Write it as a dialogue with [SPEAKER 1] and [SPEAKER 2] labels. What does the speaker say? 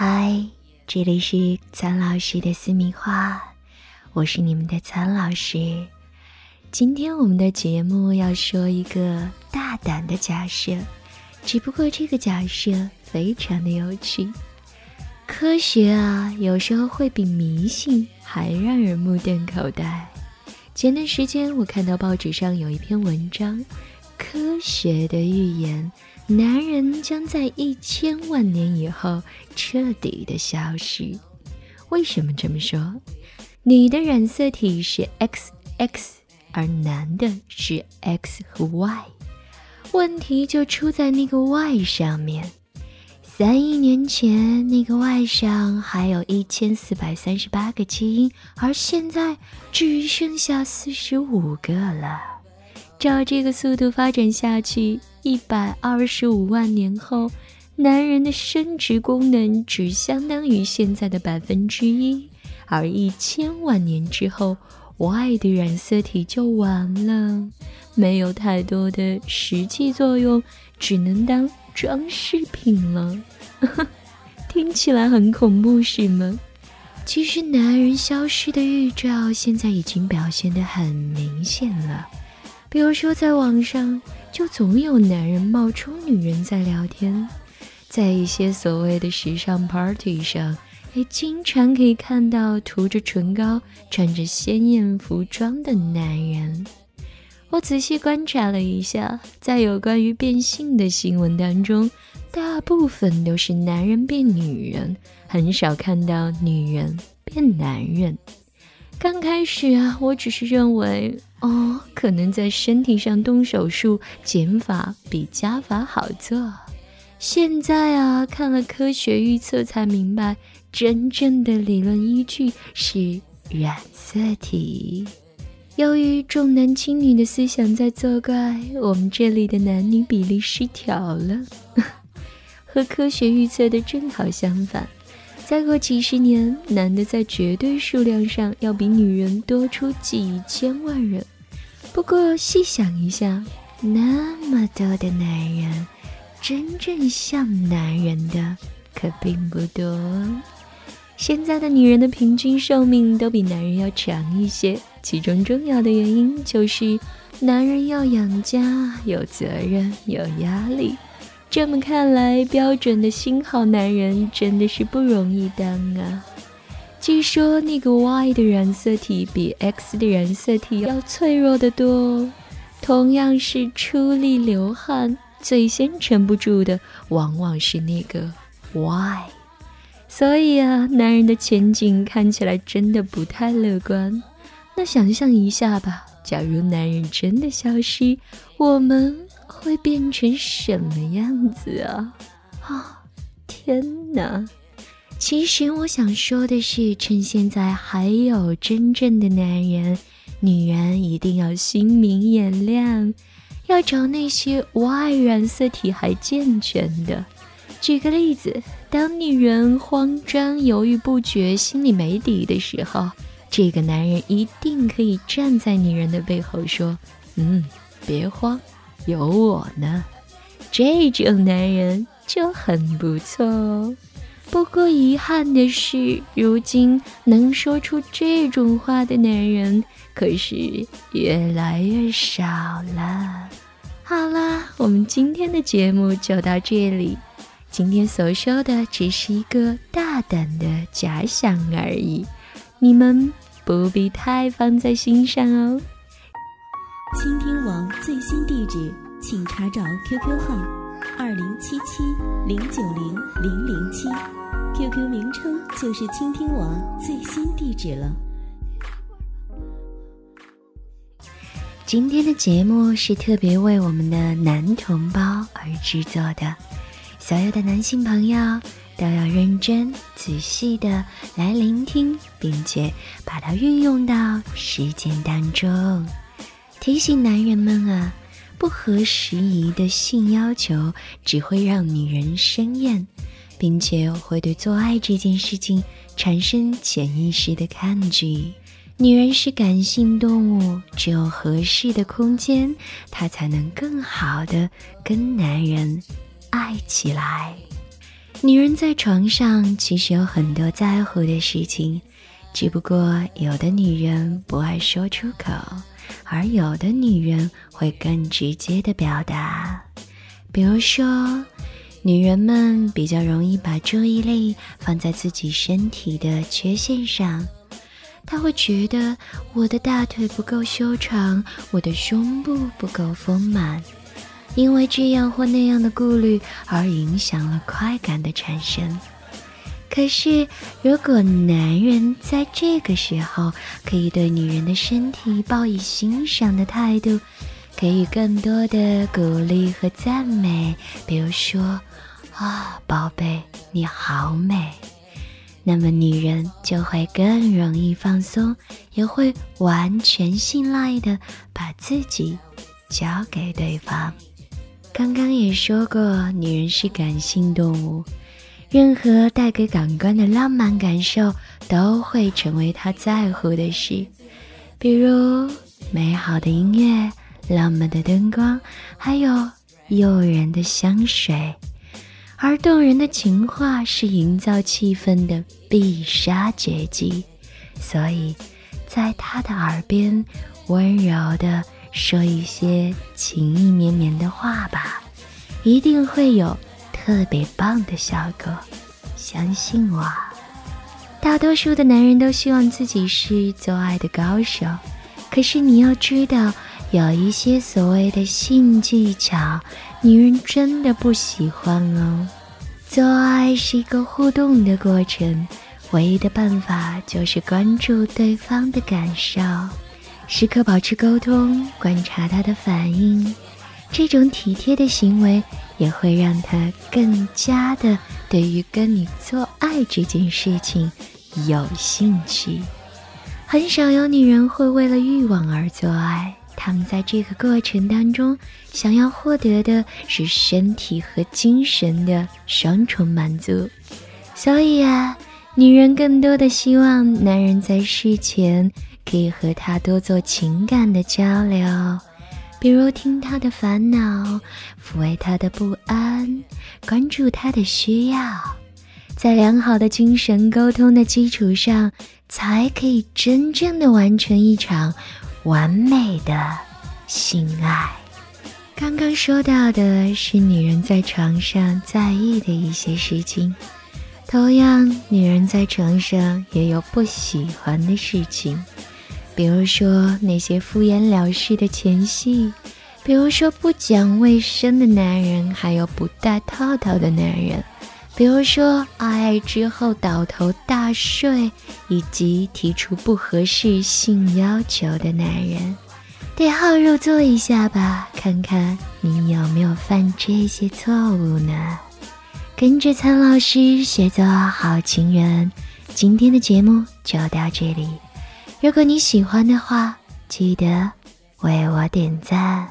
[SPEAKER 1] 嗨，这里是苍老师的私密话，我是你们的苍老师。今天我们的节目要说一个大胆的假设，只不过这个假设非常的有趣。科学啊，有时候会比迷信还让人目瞪口呆。前段时间我看到报纸上有一篇文章，科学的预言。男人将在一千万年以后彻底的消失。为什么这么说？女的染色体是 XX，而男的是 X 和 Y。问题就出在那个 Y 上面。三亿年前，那个 Y 上还有一千四百三十八个基因，而现在只剩下四十五个了。照这个速度发展下去，一百二十五万年后，男人的生殖功能只相当于现在的百分之一，而一千万年之后，Y 的染色体就完了，没有太多的实际作用，只能当装饰品了。听起来很恐怖，是吗？其实，男人消失的预兆现在已经表现得很明显了，比如说在网上。就总有男人冒充女人在聊天，在一些所谓的时尚 party 上，也经常可以看到涂着唇膏、穿着鲜艳服装的男人。我仔细观察了一下，在有关于变性的新闻当中，大部分都是男人变女人，很少看到女人变男人。刚开始啊，我只是认为，哦，可能在身体上动手术减法比加法好做。现在啊，看了科学预测才明白，真正的理论依据是染色体。由于重男轻女的思想在作怪，我们这里的男女比例失调了，和科学预测的正好相反。再过几十年，男的在绝对数量上要比女人多出几千万人。不过细想一下，那么多的男人，真正像男人的可并不多。现在的女人的平均寿命都比男人要长一些，其中重要的原因就是男人要养家，有责任，有压力。这么看来，标准的新好男人真的是不容易当啊！据说那个 Y 的染色体比 X 的染色体要脆弱得多。同样是出力流汗，最先撑不住的往往是那个 Y。所以啊，男人的前景看起来真的不太乐观。那想象一下吧，假如男人真的消失，我们……会变成什么样子啊？啊，天哪！其实我想说的是，趁现在还有真正的男人，女人一定要心明眼亮，要找那些 Y 染色体还健全的。举个例子，当女人慌张、犹豫不决、心里没底的时候，这个男人一定可以站在女人的背后说：“嗯，别慌。”有我呢，这种男人就很不错哦。不过遗憾的是，如今能说出这种话的男人可是越来越少了。好啦，我们今天的节目就到这里。今天所说的只是一个大胆的假想而已，你们不必太放在心上哦。
[SPEAKER 2] 倾听网最新地址，请查找 QQ 号二零七七零九零零零七，QQ 名称就是倾听网最新地址了。
[SPEAKER 1] 今天的节目是特别为我们的男同胞而制作的，所有的男性朋友都要认真仔细的来聆听，并且把它运用到实践当中。提醒男人们啊，不合时宜的性要求只会让女人生厌，并且会对做爱这件事情产生潜意识的抗拒。女人是感性动物，只有合适的空间，她才能更好的跟男人爱起来。女人在床上其实有很多在乎的事情，只不过有的女人不爱说出口，而有的女人会更直接的表达。比如说，女人们比较容易把注意力放在自己身体的缺陷上。她会觉得我的大腿不够修长，我的胸部不够丰满，因为这样或那样的顾虑而影响了快感的产生。可是，如果男人在这个时候可以对女人的身体抱以欣赏的态度，给予更多的鼓励和赞美，比如说：“啊，宝贝，你好美。”那么，女人就会更容易放松，也会完全信赖的把自己交给对方。刚刚也说过，女人是感性动物，任何带给感官的浪漫感受都会成为他在乎的事，比如美好的音乐、浪漫的灯光，还有诱人的香水。而动人的情话是营造气氛的必杀绝技，所以，在他的耳边温柔地说一些情意绵绵的话吧，一定会有特别棒的效果。相信我，大多数的男人都希望自己是做爱的高手，可是你要知道，有一些所谓的性技巧。女人真的不喜欢哦。做爱是一个互动的过程，唯一的办法就是关注对方的感受，时刻保持沟通，观察他的反应。这种体贴的行为也会让他更加的对于跟你做爱这件事情有兴趣。很少有女人会为了欲望而做爱。他们在这个过程当中，想要获得的是身体和精神的双重满足，所以啊，女人更多的希望男人在事前可以和她多做情感的交流，比如听她的烦恼，抚慰她的不安，关注她的需要，在良好的精神沟通的基础上，才可以真正的完成一场。完美的性爱。刚刚说到的是女人在床上在意的一些事情，同样，女人在床上也有不喜欢的事情，比如说那些敷衍了事的前戏，比如说不讲卫生的男人，还有不戴套套的男人。比如说，爱爱之后倒头大睡，以及提出不合适性要求的男人，对号入座一下吧，看看你有没有犯这些错误呢？跟着苍老师学做好情人，今天的节目就到这里。如果你喜欢的话，记得为我点赞。